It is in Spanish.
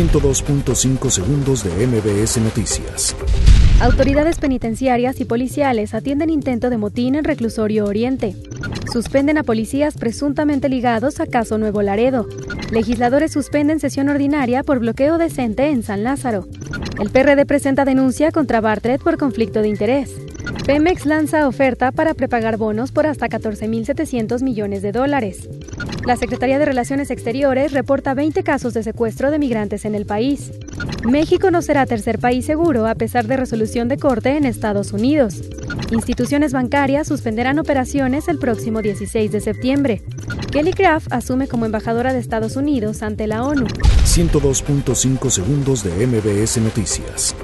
102.5 segundos de MBS Noticias. Autoridades penitenciarias y policiales atienden intento de motín en Reclusorio Oriente. Suspenden a policías presuntamente ligados a caso Nuevo Laredo. Legisladores suspenden sesión ordinaria por bloqueo decente en San Lázaro. El PRD presenta denuncia contra Bartlett por conflicto de interés. Pemex lanza oferta para prepagar bonos por hasta 14.700 millones de dólares. La Secretaría de Relaciones Exteriores reporta 20 casos de secuestro de migrantes en el país. México no será tercer país seguro a pesar de resolución de corte en Estados Unidos. Instituciones bancarias suspenderán operaciones el próximo 16 de septiembre. Kelly Craft asume como embajadora de Estados Unidos ante la ONU. 102.5 segundos de MBS Noticias.